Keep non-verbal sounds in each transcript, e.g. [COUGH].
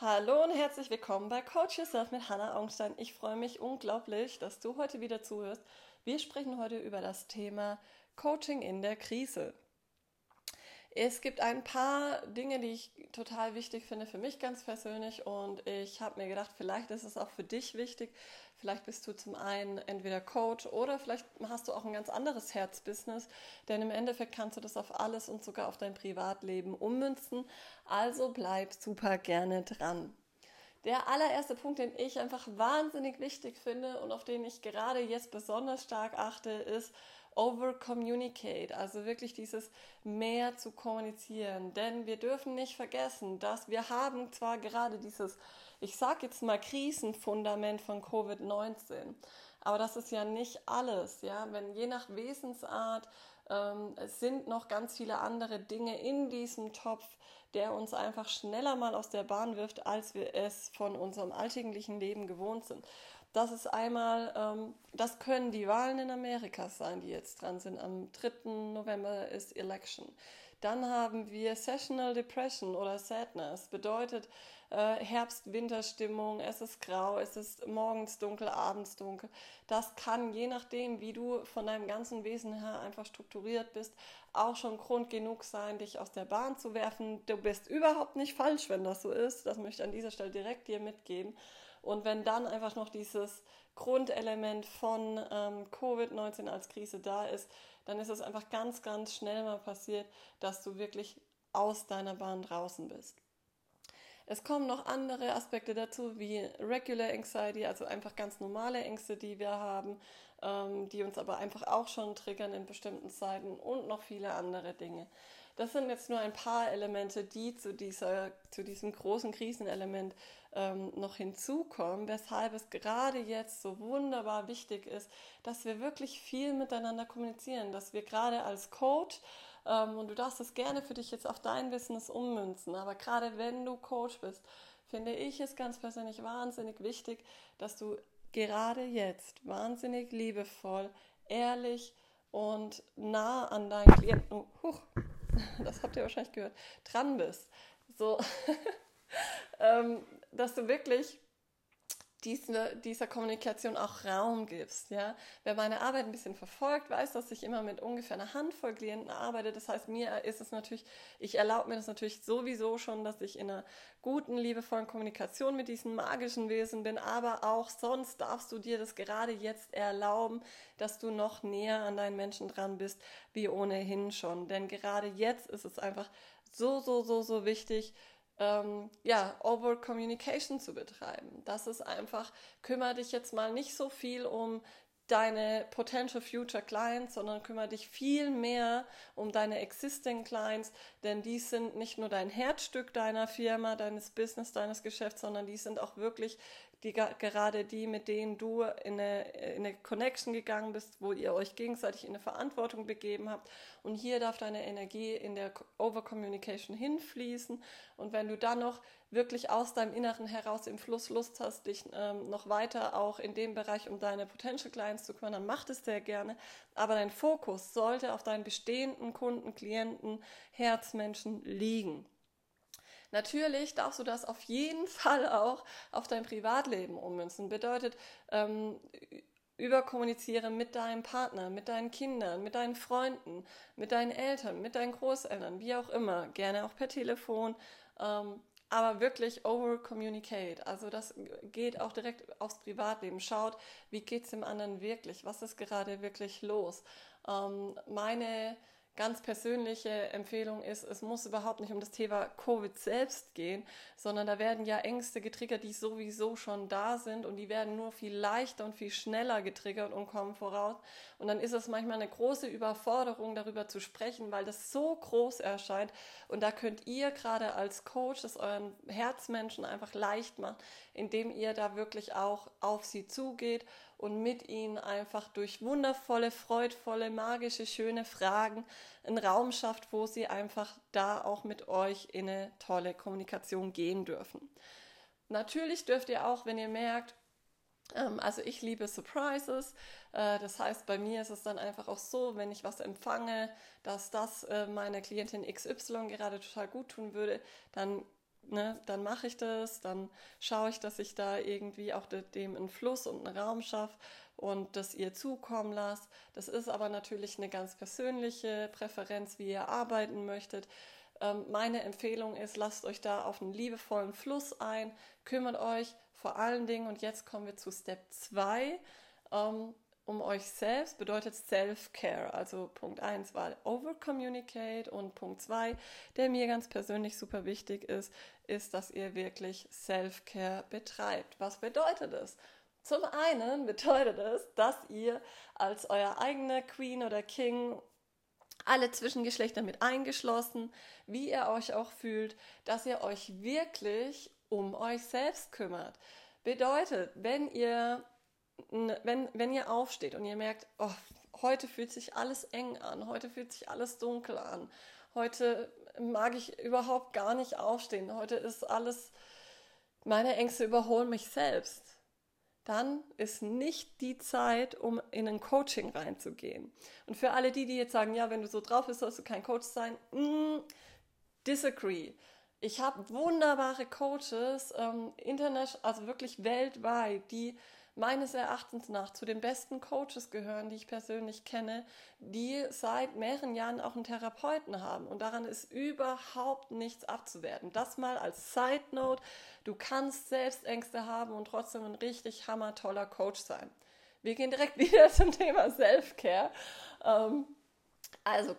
Hallo und herzlich willkommen bei Coach Yourself mit Hannah Augstein. Ich freue mich unglaublich, dass du heute wieder zuhörst. Wir sprechen heute über das Thema Coaching in der Krise. Es gibt ein paar Dinge, die ich total wichtig finde für mich ganz persönlich und ich habe mir gedacht, vielleicht ist es auch für dich wichtig. Vielleicht bist du zum einen entweder Coach oder vielleicht hast du auch ein ganz anderes Herzbusiness, denn im Endeffekt kannst du das auf alles und sogar auf dein Privatleben ummünzen. Also bleib super gerne dran. Der allererste Punkt, den ich einfach wahnsinnig wichtig finde und auf den ich gerade jetzt besonders stark achte, ist, over communicate, also wirklich dieses mehr zu kommunizieren. Denn wir dürfen nicht vergessen, dass wir haben zwar gerade dieses, ich sag jetzt mal Krisenfundament von Covid-19, aber das ist ja nicht alles, ja. Wenn je nach Wesensart ähm, es sind noch ganz viele andere Dinge in diesem Topf, der uns einfach schneller mal aus der Bahn wirft, als wir es von unserem alltäglichen Leben gewohnt sind. Das ist einmal, ähm, das können die Wahlen in Amerika sein, die jetzt dran sind. Am 3. November ist Election. Dann haben wir Sessional Depression oder Sadness. Bedeutet äh, Herbst-Winterstimmung, es ist grau, es ist morgens dunkel, abends dunkel. Das kann, je nachdem, wie du von deinem ganzen Wesen her einfach strukturiert bist, auch schon Grund genug sein, dich aus der Bahn zu werfen. Du bist überhaupt nicht falsch, wenn das so ist. Das möchte ich an dieser Stelle direkt dir mitgeben. Und wenn dann einfach noch dieses Grundelement von ähm, Covid-19 als Krise da ist, dann ist es einfach ganz, ganz schnell mal passiert, dass du wirklich aus deiner Bahn draußen bist. Es kommen noch andere Aspekte dazu, wie Regular Anxiety, also einfach ganz normale Ängste, die wir haben, ähm, die uns aber einfach auch schon triggern in bestimmten Zeiten und noch viele andere Dinge. Das sind jetzt nur ein paar Elemente, die zu, dieser, zu diesem großen Krisenelement ähm, noch hinzukommen, weshalb es gerade jetzt so wunderbar wichtig ist, dass wir wirklich viel miteinander kommunizieren, dass wir gerade als Coach ähm, und du darfst es gerne für dich jetzt auf dein Business ummünzen, aber gerade wenn du Coach bist, finde ich es ganz persönlich wahnsinnig wichtig, dass du gerade jetzt wahnsinnig liebevoll, ehrlich und nah an deinen Klienten, huch, [LAUGHS] das habt ihr wahrscheinlich gehört, dran bist. So, [LAUGHS] ähm, dass du wirklich diese, dieser Kommunikation auch Raum gibst. Ja? Wer meine Arbeit ein bisschen verfolgt, weiß, dass ich immer mit ungefähr einer Handvoll Klienten arbeite. Das heißt, mir ist es natürlich, ich erlaube mir das natürlich sowieso schon, dass ich in einer guten, liebevollen Kommunikation mit diesen magischen Wesen bin, aber auch sonst darfst du dir das gerade jetzt erlauben, dass du noch näher an deinen Menschen dran bist, wie ohnehin schon. Denn gerade jetzt ist es einfach so, so, so, so wichtig, ähm, ja, Over Communication zu betreiben. Das ist einfach, kümmere dich jetzt mal nicht so viel um deine Potential Future Clients, sondern kümmere dich viel mehr um deine Existing Clients, denn die sind nicht nur dein Herzstück deiner Firma, deines Business, deines Geschäfts, sondern die sind auch wirklich die, gerade die, mit denen du in eine, in eine Connection gegangen bist, wo ihr euch gegenseitig in eine Verantwortung begeben habt. Und hier darf deine Energie in der Over-Communication hinfließen. Und wenn du dann noch wirklich aus deinem Inneren heraus im Fluss Lust hast, dich ähm, noch weiter auch in dem Bereich um deine Potential Clients zu kümmern, dann mach das sehr gerne. Aber dein Fokus sollte auf deinen bestehenden Kunden, Klienten, Herzmenschen liegen. Natürlich darfst du das auf jeden [LAUGHS] Fall auch auf dein Privatleben ummünzen. Bedeutet, ähm, überkommuniziere mit deinem Partner, mit deinen Kindern, mit deinen Freunden, mit deinen Eltern, mit deinen Großeltern, wie auch immer, gerne auch per Telefon, ähm, aber wirklich over communicate. Also das geht auch direkt aufs Privatleben. Schaut, wie geht's dem anderen wirklich? Was ist gerade wirklich los? Ähm, meine ganz persönliche Empfehlung ist, es muss überhaupt nicht um das Thema Covid selbst gehen, sondern da werden ja Ängste getriggert, die sowieso schon da sind und die werden nur viel leichter und viel schneller getriggert und kommen voraus. Und dann ist es manchmal eine große Überforderung, darüber zu sprechen, weil das so groß erscheint. Und da könnt ihr gerade als Coach es euren Herzmenschen einfach leicht machen, indem ihr da wirklich auch auf sie zugeht und mit ihnen einfach durch wundervolle, freudvolle, magische, schöne Fragen einen Raum schafft, wo sie einfach da auch mit euch in eine tolle Kommunikation gehen dürfen. Natürlich dürft ihr auch, wenn ihr merkt, ähm, also ich liebe Surprises. Äh, das heißt, bei mir ist es dann einfach auch so, wenn ich was empfange, dass das äh, meiner Klientin XY gerade total gut tun würde, dann ne, dann mache ich das, dann schaue ich, dass ich da irgendwie auch dem einen Fluss und einen Raum schaffe und das ihr zukommen lasst. Das ist aber natürlich eine ganz persönliche Präferenz, wie ihr arbeiten möchtet. Ähm, meine Empfehlung ist, lasst euch da auf einen liebevollen Fluss ein, kümmert euch vor allen Dingen, und jetzt kommen wir zu Step 2, ähm, um euch selbst bedeutet Self-Care. Also Punkt 1 war Over-Communicate und Punkt 2, der mir ganz persönlich super wichtig ist, ist, dass ihr wirklich Self-Care betreibt. Was bedeutet es? Zum einen bedeutet es, dass ihr als euer eigener Queen oder King alle Zwischengeschlechter mit eingeschlossen, wie ihr euch auch fühlt, dass ihr euch wirklich um euch selbst kümmert. Bedeutet, wenn ihr wenn, wenn ihr aufsteht und ihr merkt, oh, heute fühlt sich alles eng an, heute fühlt sich alles dunkel an, heute mag ich überhaupt gar nicht aufstehen, heute ist alles, meine Ängste überholen mich selbst, dann ist nicht die Zeit, um in ein Coaching reinzugehen. Und für alle die, die jetzt sagen, ja, wenn du so drauf bist, sollst du kein Coach sein, mm, disagree. Ich habe wunderbare Coaches, ähm, international, also wirklich weltweit, die meines Erachtens nach zu den besten Coaches gehören, die ich persönlich kenne, die seit mehreren Jahren auch einen Therapeuten haben. Und daran ist überhaupt nichts abzuwerten. Das mal als Side Note. Du kannst Selbstängste haben und trotzdem ein richtig hammertoller Coach sein. Wir gehen direkt [LAUGHS] wieder zum Thema Self-Care. Ähm, also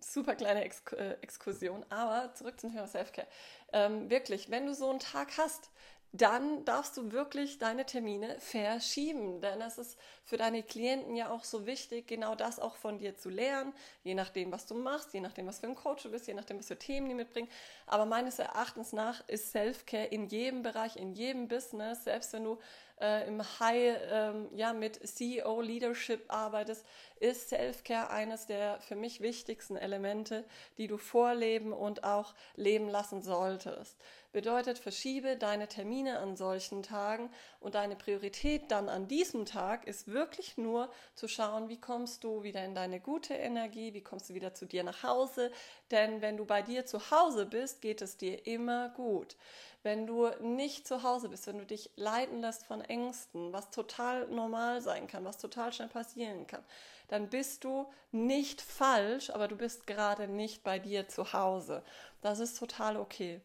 super kleine Ex äh, Exkursion, aber zurück zum Thema Self-Care. Ähm, wirklich, wenn du so einen Tag hast, dann darfst du wirklich deine Termine verschieben. Denn es ist für deine Klienten ja auch so wichtig, genau das auch von dir zu lernen, je nachdem, was du machst, je nachdem, was für ein Coach du bist, je nachdem, was für Themen die mitbringen. Aber meines Erachtens nach ist Self-Care in jedem Bereich, in jedem Business, selbst wenn du äh, im High, ähm, ja, mit CEO Leadership arbeitest, ist Self-Care eines der für mich wichtigsten Elemente, die du vorleben und auch leben lassen solltest. Bedeutet, verschiebe deine Termine an solchen Tagen und deine Priorität dann an diesem Tag ist wirklich nur zu schauen, wie kommst du wieder in deine gute Energie, wie kommst du wieder zu dir nach Hause, denn wenn du bei dir zu Hause bist, geht es dir immer gut. Wenn du nicht zu Hause bist, wenn du dich leiten lässt von Ängsten, was total normal sein kann, was total schnell passieren kann, dann bist du nicht falsch, aber du bist gerade nicht bei dir zu Hause. Das ist total okay.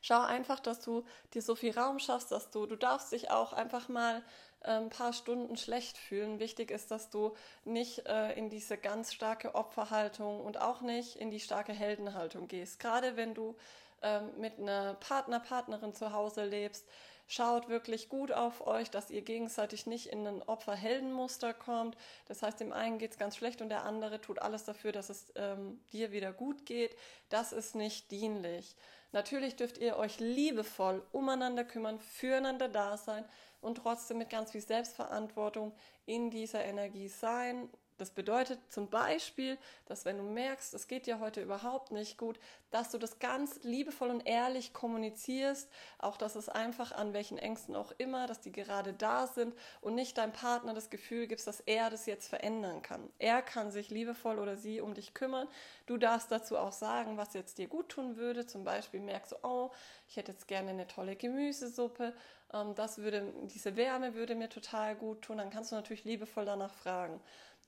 Schau einfach, dass du dir so viel Raum schaffst, dass du, du darfst dich auch einfach mal ein paar Stunden schlecht fühlen. Wichtig ist, dass du nicht äh, in diese ganz starke Opferhaltung und auch nicht in die starke Heldenhaltung gehst. Gerade wenn du ähm, mit einer Partner, Partnerin zu Hause lebst, schaut wirklich gut auf euch, dass ihr gegenseitig nicht in ein Opfer-Helden-Muster kommt. Das heißt, dem einen geht es ganz schlecht und der andere tut alles dafür, dass es ähm, dir wieder gut geht. Das ist nicht dienlich. Natürlich dürft ihr euch liebevoll umeinander kümmern, füreinander da sein und trotzdem mit ganz viel Selbstverantwortung in dieser Energie sein, das bedeutet zum Beispiel, dass wenn du merkst, es geht dir heute überhaupt nicht gut, dass du das ganz liebevoll und ehrlich kommunizierst, auch dass es einfach an welchen Ängsten auch immer, dass die gerade da sind und nicht deinem Partner das Gefühl gibst, dass er das jetzt verändern kann. Er kann sich liebevoll oder sie um dich kümmern. Du darfst dazu auch sagen, was jetzt dir gut tun würde. Zum Beispiel merkst du, oh, ich hätte jetzt gerne eine tolle Gemüsesuppe. Ähm, das würde, diese Wärme würde mir total gut tun. Dann kannst du natürlich liebevoll danach fragen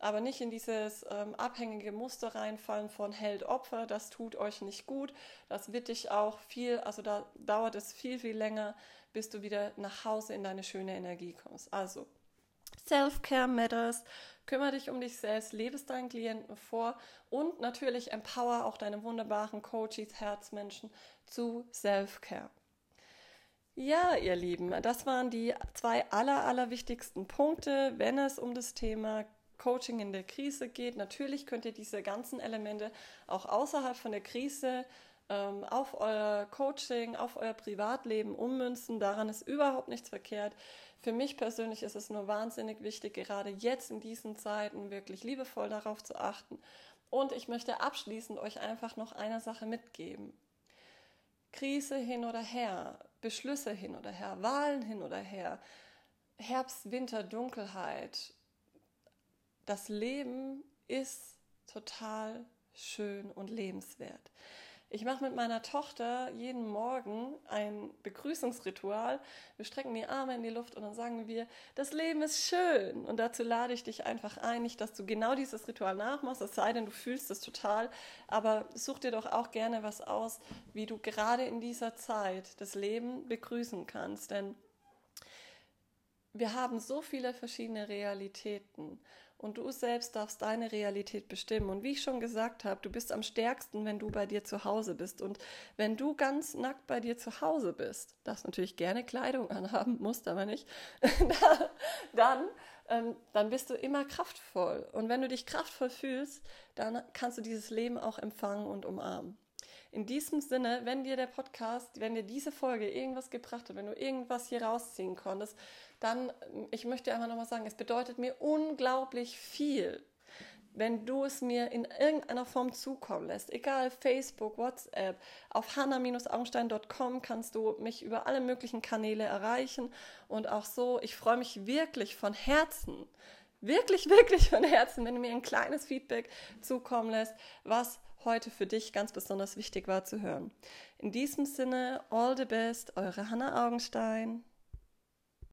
aber nicht in dieses ähm, abhängige Muster reinfallen von Held-Opfer. Das tut euch nicht gut. Das wird dich auch viel, also da dauert es viel, viel länger, bis du wieder nach Hause in deine schöne Energie kommst. Also, Self-Care matters. Kümmere dich um dich selbst, lebe es deinen Klienten vor und natürlich empower auch deine wunderbaren Coaches, Herzmenschen zu Self-Care. Ja, ihr Lieben, das waren die zwei aller, aller wichtigsten Punkte, wenn es um das Thema Coaching in der Krise geht. Natürlich könnt ihr diese ganzen Elemente auch außerhalb von der Krise ähm, auf euer Coaching, auf euer Privatleben ummünzen. Daran ist überhaupt nichts verkehrt. Für mich persönlich ist es nur wahnsinnig wichtig, gerade jetzt in diesen Zeiten wirklich liebevoll darauf zu achten. Und ich möchte abschließend euch einfach noch eine Sache mitgeben. Krise hin oder her, Beschlüsse hin oder her, Wahlen hin oder her, Herbst, Winter, Dunkelheit, das Leben ist total schön und lebenswert. Ich mache mit meiner Tochter jeden Morgen ein Begrüßungsritual. Wir strecken die Arme in die Luft und dann sagen wir, das Leben ist schön. Und dazu lade ich dich einfach ein, nicht, dass du genau dieses Ritual nachmachst, es sei denn, du fühlst es total. Aber such dir doch auch gerne was aus, wie du gerade in dieser Zeit das Leben begrüßen kannst. Denn wir haben so viele verschiedene Realitäten und du selbst darfst deine Realität bestimmen. Und wie ich schon gesagt habe, du bist am stärksten, wenn du bei dir zu Hause bist. Und wenn du ganz nackt bei dir zu Hause bist, darfst natürlich gerne Kleidung [LAUGHS] anhaben, musst aber nicht, [LAUGHS] dann, ähm, dann bist du immer kraftvoll. Und wenn du dich kraftvoll fühlst, dann kannst du dieses Leben auch empfangen und umarmen. In diesem Sinne, wenn dir der Podcast, wenn dir diese Folge irgendwas gebracht hat, wenn du irgendwas hier rausziehen konntest, dann, ich möchte einfach nochmal sagen, es bedeutet mir unglaublich viel, wenn du es mir in irgendeiner Form zukommen lässt, egal Facebook, WhatsApp, auf hanna-augenstein.com kannst du mich über alle möglichen Kanäle erreichen. Und auch so, ich freue mich wirklich von Herzen, wirklich, wirklich von Herzen, wenn du mir ein kleines Feedback zukommen lässt, was heute für dich ganz besonders wichtig war zu hören. In diesem Sinne, all the best, eure Hanna Augenstein.